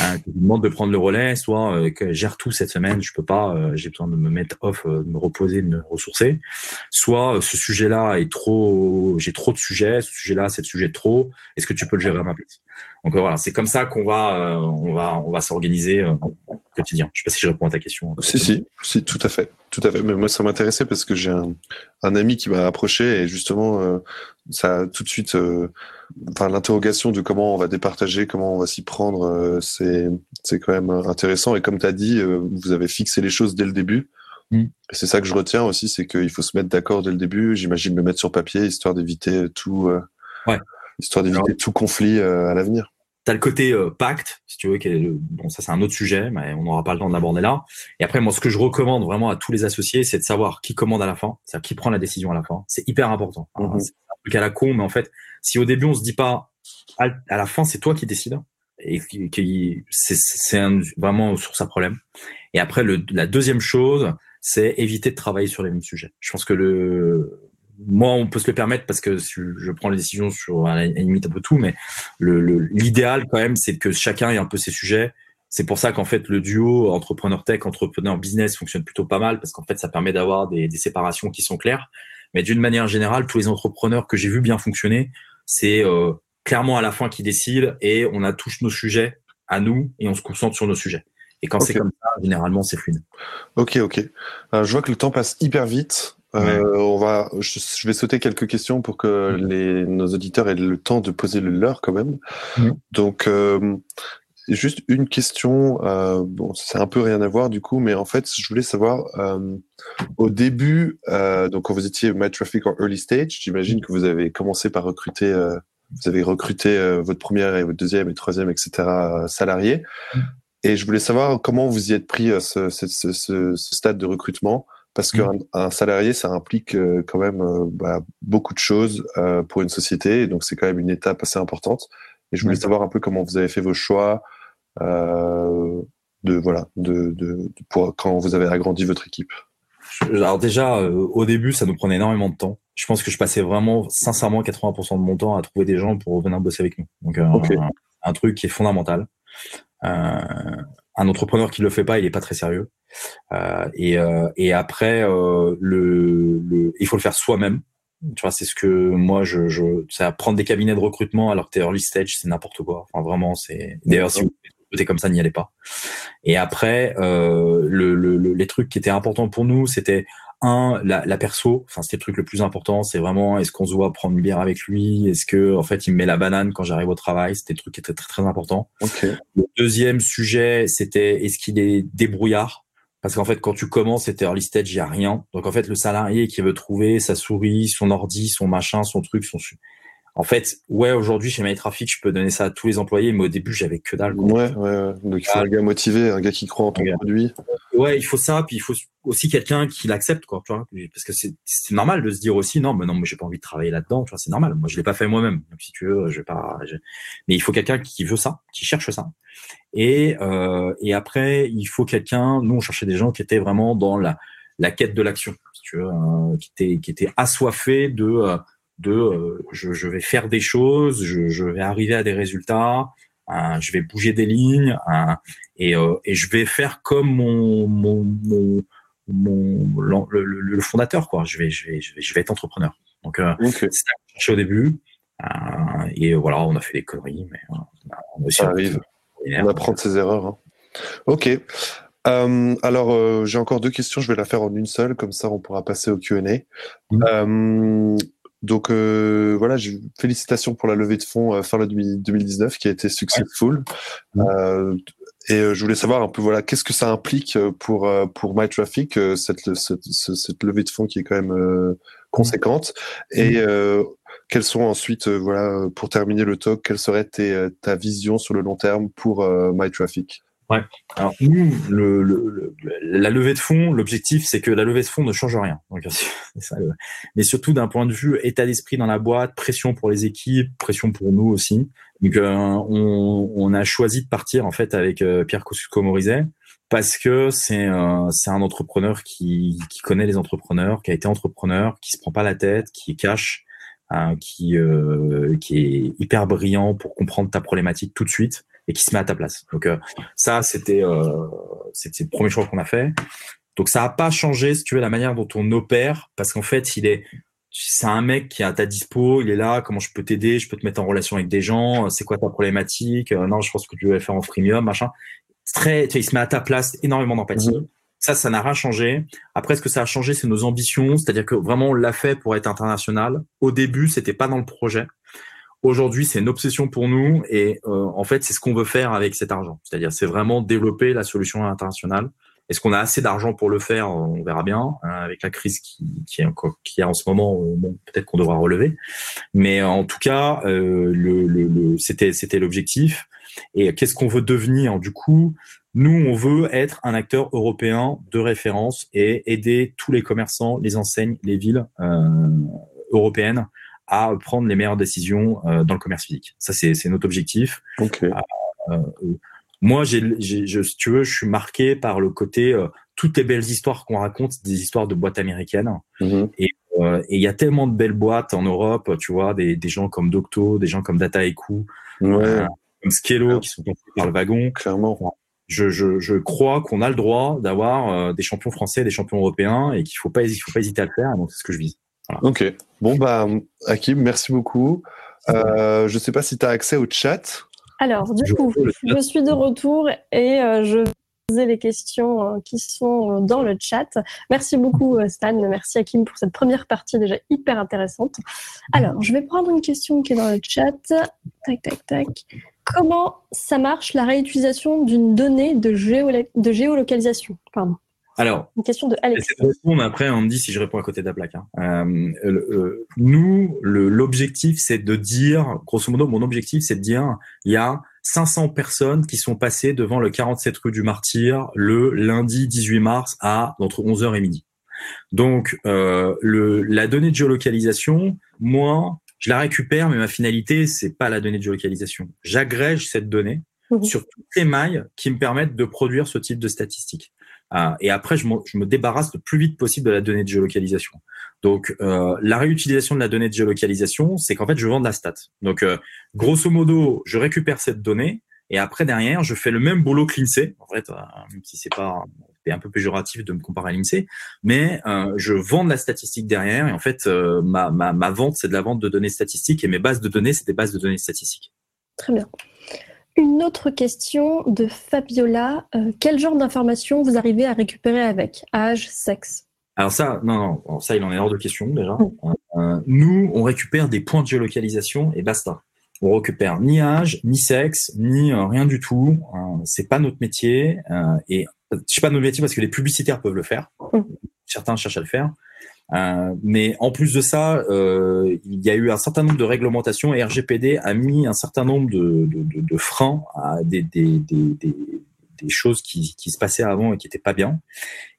Euh, je demande de prendre le relais, soit euh, que gère tout cette semaine, je peux pas, euh, j'ai besoin de me mettre off, euh, de me reposer, de me ressourcer. Soit ce sujet-là est trop, j'ai trop de sujets, ce sujet-là c'est le sujet de trop. Est-ce que tu peux le gérer à ma place? Donc voilà, c'est comme ça qu'on va, on va, on va s'organiser au quotidien. Je sais pas si je réponds à ta question. Si si, si tout à fait, tout à fait. Mais moi ça m'intéressait parce que j'ai un, un, ami qui m'a approché et justement ça tout de suite enfin l'interrogation de comment on va départager, comment on va s'y prendre, euh, c'est c'est quand même intéressant. Et comme tu as dit, euh, vous avez fixé les choses dès le début. Mm. C'est ça que je retiens aussi, c'est qu'il faut se mettre d'accord dès le début. J'imagine le mettre sur papier, histoire d'éviter tout, euh, ouais. histoire d'éviter tout conflit à l'avenir. T'as le côté pacte, si tu veux, qui est bon, ça c'est un autre sujet, mais on n'aura pas le temps de l'aborder là. Et après, moi, ce que je recommande vraiment à tous les associés, c'est de savoir qui commande à la fin, c'est-à-dire qui prend la décision à la fin. C'est hyper important. Mm-hmm. C'est un truc à la con, mais en fait, si au début on se dit pas, à, la fin c'est toi qui décides et qui, c'est vraiment sur sa problème. Et après, le, la deuxième chose, c'est éviter de travailler sur les mêmes sujets. Je pense que le, moi, on peut se le permettre parce que je prends les décisions sur à la limite un peu tout, mais l'idéal quand même, c'est que chacun ait un peu ses sujets. C'est pour ça qu'en fait, le duo entrepreneur tech, entrepreneur business fonctionne plutôt pas mal parce qu'en fait, ça permet d'avoir des, des, séparations qui sont claires. Mais d'une manière générale, tous les entrepreneurs que j'ai vu bien fonctionner, c'est euh, clairement à la fin qui décide et on a tous nos sujets à nous et on se concentre sur nos sujets. Et quand c'est comme ça, généralement, c'est fluide. Ok, ok. Euh, je vois que le temps passe hyper vite. Euh, on va, je, vais sauter quelques questions pour que mm. les, nos auditeurs aient le temps de poser le leur quand même. Mm. Donc, euh, juste une question. Euh, bon, c'est un peu rien à voir du coup, mais en fait, je voulais savoir euh, au début, euh, donc quand vous étiez My Traffic en early stage, j'imagine que vous avez commencé par recruter, euh, vous avez recruté euh, votre première et votre deuxième et troisième, etc. salariés. Et je voulais savoir comment vous y êtes pris ce, ce, ce, ce, stade de recrutement, parce qu'un un salarié, ça implique quand même bah, beaucoup de choses pour une société, et donc c'est quand même une étape assez importante. Et je voulais savoir un peu comment vous avez fait vos choix, euh, de voilà, de, de, pour quand vous avez agrandi votre équipe Alors déjà, euh, au début, ça nous prenait énormément de temps. Je pense que je passais vraiment, sincèrement, 80% de mon temps à trouver des gens pour venir bosser avec nous. Donc, euh, un, truc qui est fondamental. Un entrepreneur qui le fait pas, il est pas très sérieux. et, et après, le, le, il faut le faire soi-même. Tu vois, c'est ce que moi, je, je, ça prendre des cabinets de recrutement alors que t'es early stage, c'est n'importe quoi. Enfin, vraiment, c'est. D'ailleurs, si vous côté comme ça, n'y allez pas. Et après, euh, le, le, les trucs qui étaient importants pour nous, c'était un, la, la perso. Enfin, c'était le truc le plus important. C'est vraiment, est-ce qu'on se voit prendre une bière avec lui? Est-ce que, en fait, il me met la banane quand j'arrive au travail? C'était le truc qui était très très important. Okay. Le deuxième sujet, c'était est-ce qu'il est débrouillard? Parce qu'en fait, quand tu commences, c'était early stage, il y a rien. Donc en fait, le salarié qui veut trouver sa souris, son ordi, son machin, son truc, son en fait, ouais, aujourd'hui chez MyTraffic, je peux donner ça à tous les employés, mais au début, j'avais que dalle. Ouais, ouais, ouais. Donc il faut un gars motivé, un gars qui croit en ton produit. Ouais, il faut ça, puis il faut aussi quelqu'un qui l'accepte, quoi, tu vois, parce que c'est normal de se dire aussi, non, mais non, moi j'ai pas envie de travailler là-dedans, tu vois, c'est normal. Moi, je l'ai pas fait moi-même, donc si tu veux, je vais pas. Mais il faut quelqu'un qui veut ça, qui cherche ça. Et euh, et après, il faut quelqu'un. Nous, on cherchait des gens qui étaient vraiment dans la la quête de l'action, si tu veux, euh, qui étaient qui étaient assoiffés de euh, de euh, je, je, vais faire des choses, je, je, vais arriver à des résultats, hein, je vais bouger des lignes hein, et, euh, et, je vais faire comme mon, mon, mon, mon le, le, fondateur quoi. Je vais, je vais, je vais, je vais être entrepreneur. Donc euh, c'est ça que au début. et voilà, on a fait des conneries, mais on, Ça arrive. On apprend de ses erreurs. Hein. Ok. Euh, alors, euh, j'ai encore deux questions. Je vais la faire en une seule, comme ça, on pourra passer au Q&A. Mmh. Euh, donc voilà, félicitations pour la levée de fonds fin 2019 qui a été successful. Mmh. et je voulais savoir un peu, voilà, qu'est-ce que ça implique pour pour MyTraffic cette, cette, cette, levée de fonds qui est quand même conséquente. Mmh. Et quelles sont ensuite, voilà, pour terminer le talk, quelle serait ta vision sur le long terme pour MyTraffic? Ouais. Alors nous, le, le, la levée de fonds, l'objectif, c'est que la levée de fonds ne change rien. Donc, ça, mais surtout d'un point de vue état d'esprit dans la boîte, pression pour les équipes, pression pour nous aussi. Donc, euh, on, on, a choisi de partir en fait avec euh, Pierre Kosciusko-Morizet parce que c'est euh, un entrepreneur qui, qui connaît les entrepreneurs, qui a été entrepreneur, qui se prend pas la tête, qui cash, hein, qui qui est hyper brillant pour comprendre ta problématique tout de suite et qui se met à ta place. Donc euh, ça, c'était euh, c'était le premier choix qu'on a fait. Donc ça n'a pas changé, si tu veux, la manière dont on opère, parce qu'en fait, il est c'est un mec qui est à ta dispo, il est là, comment je peux t'aider, je peux te mettre en relation avec des gens, c'est quoi ta problématique, euh, non, je pense que tu devrais faire en freemium, machin. Très, tu sais, il se met à ta place, énormément d'empathie. Mmh. Ça, ça n'a rien changé. Après, ce que ça a changé, c'est nos ambitions, c'est-à-dire que vraiment, on l'a fait pour être international. Au début, c'était pas dans le projet. Aujourd'hui, c'est une obsession pour nous et euh, en fait, c'est ce qu'on veut faire avec cet argent. C'est-à-dire, c'est vraiment développer la solution internationale. Est-ce qu'on a assez d'argent pour le faire? On verra bien. Hein, avec la crise qui, qui, est encore, qui est en ce moment, euh, peut-être qu'on devra relever. Mais en tout cas, euh, le, le, c'était c'était l'objectif. Et qu'est-ce qu'on veut devenir? Du coup, nous, on veut être un acteur européen de référence et aider tous les commerçants, les enseignes, les villes euh, européennes à prendre les meilleures décisions euh, dans le commerce physique. Ça, c'est notre objectif. Okay. Euh, euh, moi, j'ai, je, si tu veux, je suis marqué par le côté toutes les belles histoires qu'on raconte, des histoires de boîtes américaines. Mm-hmm. Et il y a tellement de belles boîtes en Europe, tu vois, des, des gens comme Docto, des gens comme Dataiku, ouais. comme Skello qui sont passés par le wagon. Clairement. Je, je, je crois qu'on a le droit d'avoir des champions français, des champions européens, et qu'il faut pas, faut pas hésiter à le faire. Donc c'est ce que je vise. Ok. Bon, bah, Hakim, merci beaucoup. Euh, je ne sais pas si tu as accès au chat. Alors, du coup, je suis de retour et euh, je vais poser les questions euh, qui sont dans le chat. Merci beaucoup, Stan. Merci, Hakim, pour cette première partie déjà hyper intéressante. Alors, je vais prendre une question qui est dans le chat. Tac, tac, tac. Comment ça marche la réutilisation d'une donnée de, de géolocalisation? Pardon. Alors, une question de Alex. après, on me dit si je réponds à côté de la plaque. Hein. Euh, euh, nous, l'objectif, c'est de dire, grosso modo, mon objectif, c'est de dire, il y a 500 personnes qui sont passées devant le 47 rue du Martyr le lundi 18 mars à entre 11h et midi. Donc, euh, le, la donnée de géolocalisation, moi, je la récupère, mais ma finalité, c'est pas la donnée de géolocalisation. J'agrège cette donnée mmh sur toutes les mailles qui me permettent de produire ce type de statistiques. Euh, et après, je, me débarrasse le plus vite possible de la donnée de géolocalisation. Donc, euh, la réutilisation de la donnée de géolocalisation, c'est qu'en fait, je vends de la stat. Donc, euh, grosso modo, je récupère cette donnée et après, derrière, je fais le même boulot que l'INSEE. En fait, même si c'est pas un peu péjoratif de me comparer à l'INSEE, mais je vends de la statistique derrière et en fait, ma vente, c'est de la vente de données statistiques et mes bases de données, c'est des bases de données statistiques. Très bien. Une autre question de Fabiola. Euh, quel genre d'informations vous arrivez à récupérer avec Âge, sexe? Alors ça, non, non, ça, il en est hors de question déjà. Mm. Euh, nous, on récupère des points de géolocalisation et basta. On récupère ni âge, ni sexe, ni euh, rien du tout. c'est pas notre métier. et c'est pas notre métier parce que les publicitaires peuvent le faire. Certains cherchent à le faire. Euh, mais en plus de ça, euh, il y a eu un certain nombre de réglementations et RGPD a mis un certain nombre de, de, de, de freins à des, des, des, des choses qui, qui, se passaient avant et qui n'étaient pas bien.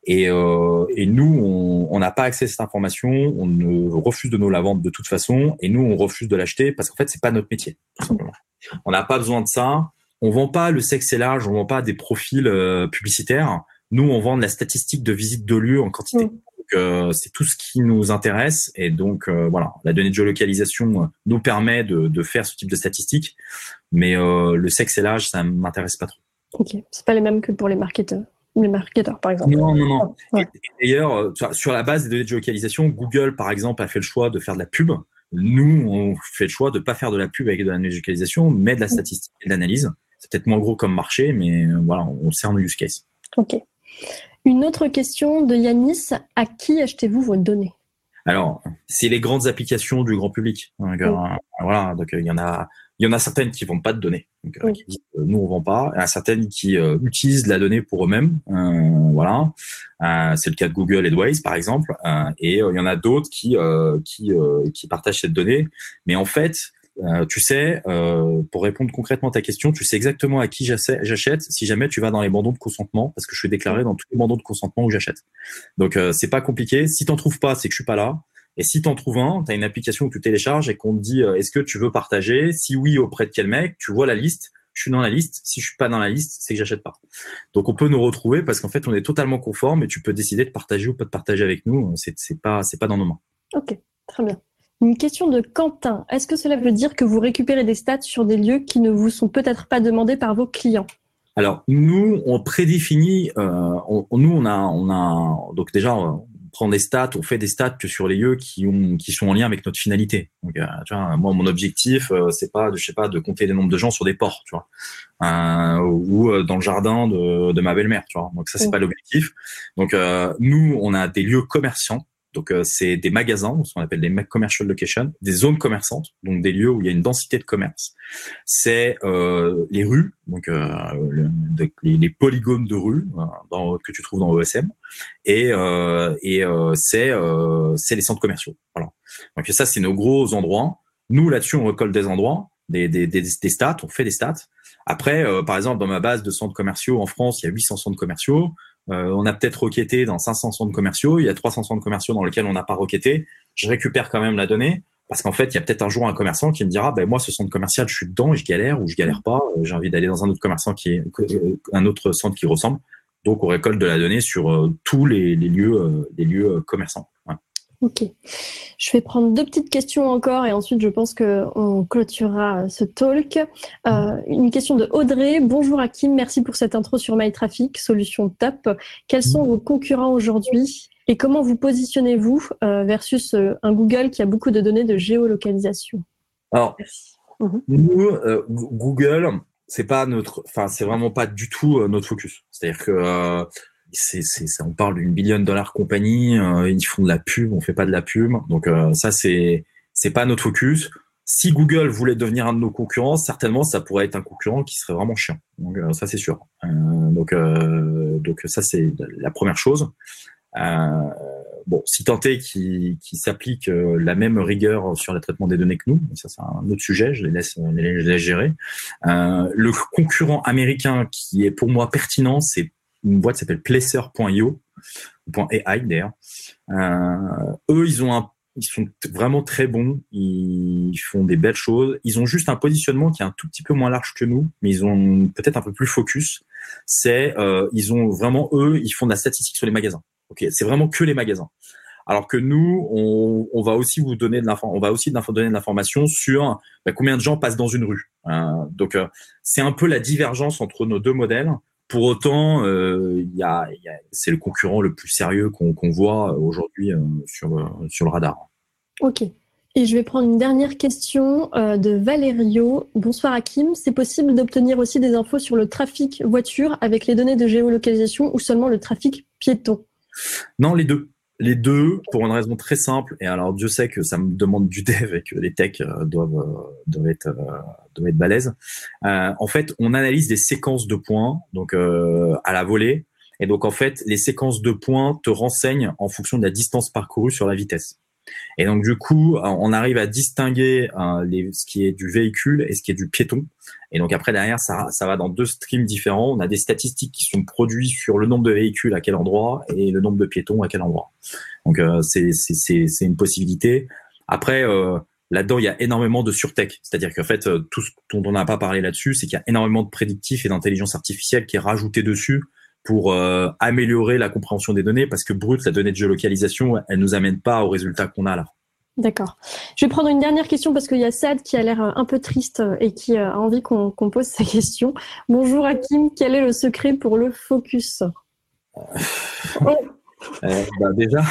Et, euh, et nous, on n'a pas accès à cette information, on ne refuse de nous la vendre de toute façon, et nous, on refuse de l'acheter parce qu'en fait, c'est pas notre métier. On n'a pas besoin de ça. On vend pas le sexe et l'âge, on vend pas des profils euh, publicitaires. Nous, on vend de la statistique de visite de lieu en quantité. Mm c'est tout ce qui nous intéresse. Et donc, euh, voilà, la donnée de géolocalisation euh, nous permet de, de, faire ce type de statistiques. Mais euh, le sexe et l'âge, ça m'intéresse pas trop. Ok, c'est pas les mêmes que pour les marketeurs. Les marketeurs, par exemple. Non, non, non. D'ailleurs, sur la base des données de géolocalisation, Google, par exemple, a fait le choix de faire de la pub Nous, on fait le choix de pas faire de la pub avec de la géolocalisation, mais de la statistique et de l'analyse. C'est peut-être moins gros comme marché, mais voilà, on sert le use case. Ok. Une autre question de Yanis à qui achetez-vous vos données? Alors, c'est les grandes applications du grand public. Donc, euh, voilà, donc il y en a, il y en a certaines qui vont pas de données. Donc, euh, euh, nous on vend pas. Il y en a certaines qui utilisent la donnée pour eux-mêmes. voilà, c'est le cas de Google et de Waze par exemple. et il y en a d'autres qui qui qui partagent cette donnée. Mais en fait, euh, tu sais, euh, pour répondre concrètement à ta question, tu sais exactement à qui j'achète si jamais tu vas dans les bandeaux de consentement, parce que je suis déclaré dans tous les bandeaux de consentement où j'achète. Donc euh, c'est pas compliqué. Si t'en trouves pas, c'est que je suis pas là. Et si t'en trouves un, tu as une application que tu télécharges et qu'on te dit est-ce que tu veux partager? Si oui, auprès de quel mec? Tu vois la liste. Je suis dans la liste. Si je suis pas dans la liste, c'est que j'achète pas. Donc on peut nous retrouver parce qu'en fait on est totalement conforme et tu peux décider de partager ou pas de partager avec nous. C'est pas c'est pas dans nos mains. Ok, très bien. Une question de Quentin. Est-ce que cela veut dire que vous récupérez des stats sur des lieux qui ne vous sont peut-être pas demandés par vos clients? Alors nous, on prédéfinit. Euh, nous, on a, on a donc déjà on prend des stats, on fait des stats que sur les lieux qui ont, qui sont en lien avec notre finalité. Donc, euh, tu vois, moi, mon objectif, euh, c'est pas, de, je sais pas, de compter les nombres de gens sur des ports, tu vois, euh, ou dans le jardin de, de ma belle-mère, tu vois. Donc ça, c'est pas l'objectif. Donc nous, on a des lieux commerciants donc euh, c'est des magasins, ce qu'on appelle des commercial locations, des zones commerçantes, donc des lieux où il y a une densité de commerce. C'est euh, les rues, donc euh, les, polygones de rues dans, que tu trouves dans OSM, et, et c'est c'est les centres commerciaux. Voilà. Donc ça c'est nos gros endroits. Nous là-dessus on récolte des endroits, des, des, des, des stats, on fait des stats. Après, par exemple, dans ma base de centres commerciaux en France, il y a 800 centres commerciaux. Euh, on a peut-être requêté dans 500 centres commerciaux, il y a 300 centres commerciaux dans lesquels on n'a pas requêté. Je récupère quand même la donnée parce qu'en fait, il y a peut-être un jour un commerçant qui me dira, ben moi, ce centre commercial, je suis dedans et je galère ou je galère pas. Euh, j'ai envie d'aller dans un autre commerçant qui est euh, un autre centre qui ressemble. Donc, on récolte de la donnée sur tous les, lieux, les lieux commerçants. Ok. Je vais prendre deux petites questions encore et ensuite je pense qu'on clôturera ce talk. Euh, une question de Audrey. Bonjour Hakim, merci pour cette intro sur MyTraffic, solution top. Quels sont vos concurrents aujourd'hui et comment vous positionnez-vous euh, versus euh, un Google qui a beaucoup de données de géolocalisation? Alors, mhm. nous, Google, c'est pas notre, enfin, c'est vraiment pas du tout notre focus. C'est-à-dire que c'est, c'est, on parle d'une billion dollar compagnie, euh, ils font de la pub, on fait pas de la pub, donc euh, ça c'est c'est pas notre focus. Si Google voulait devenir un de nos concurrents, certainement ça pourrait être un concurrent qui serait vraiment chiant. Donc euh, ça c'est sûr. donc donc ça c'est la première chose. bon, si tant est qu'il s'applique la même rigueur sur le traitement des données que nous, ça c'est un autre sujet, je les laisse, je les laisse gérer. le concurrent américain qui est pour moi pertinent, c'est une boîte s'appelle Placer.io, .ai d'ailleurs. Euh, eux, ils ont un, ils sont vraiment très bons. Ils font des belles choses. Ils ont juste un positionnement qui est un tout petit peu moins large que nous, mais ils ont peut-être un peu plus focus. C'est, euh, ils ont vraiment eux, ils font de la statistique sur les magasins. Ok, c'est vraiment que les magasins. Alors que nous, on, on va aussi vous donner de l'information, on va aussi donner de l'information sur bah, combien de gens passent dans une rue. Euh, donc, euh, c'est un peu la divergence entre nos deux modèles. Pour autant, euh, y a, c'est le concurrent le plus sérieux qu'on voit aujourd'hui euh, sur, le, sur le radar. Ok. Et je vais prendre une dernière question euh, de Valerio. Bonsoir Hakim. C'est possible d'obtenir aussi des infos sur le trafic voiture avec les données de géolocalisation ou seulement le trafic piéton? Non, les deux. Les deux, pour une raison très simple. Et alors, Dieu sait que ça me demande du dev et que les techs euh, doivent, euh, doivent être, euh, doivent être balèzes. en fait, on analyse des séquences de points, donc à la volée. Et donc, en fait, les séquences de points te renseignent en fonction de la distance parcourue sur la vitesse. Et donc du coup, on arrive à distinguer les, ce qui est du véhicule et ce qui est du piéton. Et donc après derrière, ça, ça va dans deux streams différents. On a des statistiques qui sont produites sur le nombre de véhicules à quel endroit et le nombre de piétons à quel endroit. Donc euh, c'est c'est une possibilité. Après euh, là-dedans, il y a énormément de surtech, c'est-à-dire qu'en fait euh, tout ce dont on n'a pas parlé là-dessus, c'est qu'il y a énormément de prédictifs et d'intelligence artificielle qui est rajouté dessus pour euh, améliorer la compréhension des données parce que brut, la donnée de géolocalisation, elle nous amène pas au résultat qu'on a là. D'accord. Je vais prendre une dernière question parce qu'il y a Sad qui a l'air un peu triste et qui a envie qu'on pose sa question. Bonjour Hakim, quel est le secret pour le focus? Euh, bah Déjà,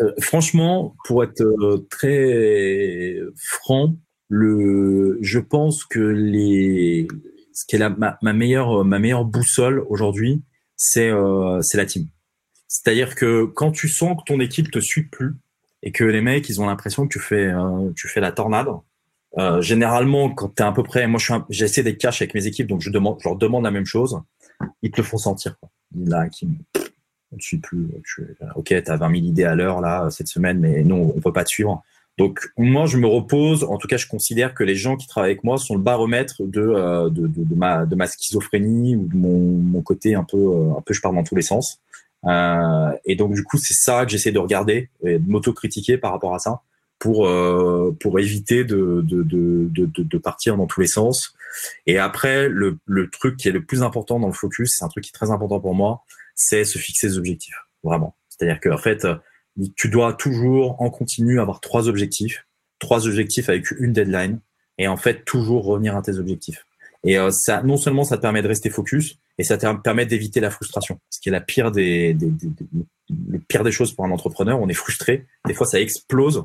euh, franchement, pour être euh, très franc, le, je pense que les, ce qui est la, ma, ma meilleure, ma meilleure boussole aujourd'hui, c'est euh, c'est la team. C'est-à-dire que quand tu sens que ton équipe te suit plus et que les mecs ils ont l'impression que tu fais euh, tu la tornade. Euh, généralement, quand tu es à peu près, moi suis, j'essaie d'être cash avec mes équipes, donc je leur demande la même chose. Ils te le font sentir. Quoi. Là, qui ne suis plus. Tu, ok, t'as 20 000 idées à l'heure cette semaine, mais non, on peut pas te suivre. Donc moi, je me repose. En tout cas, je considère que les gens qui travaillent avec moi sont le baromètre de euh, de, de, ma de ma schizophrénie ou de mon, mon côté un peu euh, un peu je pars dans tous les sens. Euh, et donc du coup, c'est ça que j'essaie de regarder et de m'auto-critiquer par rapport à ça pour euh, pour éviter de, de partir dans tous les sens. Et après, le, le truc qui est le plus important dans le focus, c'est un truc qui est très important pour moi, c'est se fixer des objectifs, vraiment. C'est-à-dire qu'en fait, tu dois toujours en continu avoir trois objectifs, trois objectifs avec une deadline, et en fait toujours revenir à tes objectifs. Et euh, ça, non seulement ça te permet de rester focus, et ça te permet d'éviter la frustration, ce qui est la pire des, des, choses pour un entrepreneur. On est frustré, des fois ça explose,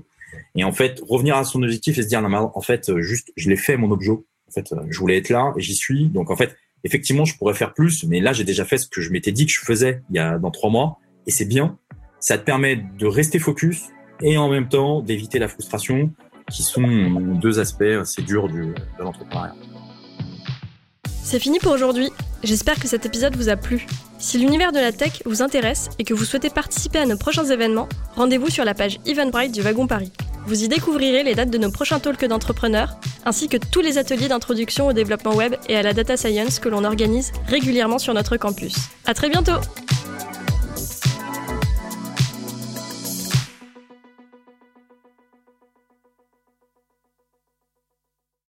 et en fait revenir à son objectif et se dire non mais en fait juste je l'ai fait mon objet, en fait je voulais être là et j'y suis, donc en fait effectivement je pourrais faire plus, mais là j'ai déjà fait ce que je m'étais dit que je faisais il y a dans trois mois, et c'est bien ça te permet de rester focus et en même temps d'éviter la frustration, qui sont deux aspects assez durs du, de l'entrepreneuriat. C'est fini pour aujourd'hui. J'espère que cet épisode vous a plu. Si l'univers de la tech vous intéresse et que vous souhaitez participer à nos prochains événements, rendez-vous sur la page Eventbrite du Wagon Paris. Vous y découvrirez les dates de nos prochains talks d'entrepreneurs, ainsi que tous les ateliers d'introduction au développement web et à la data science que l'on organise régulièrement sur notre campus. À très bientôt!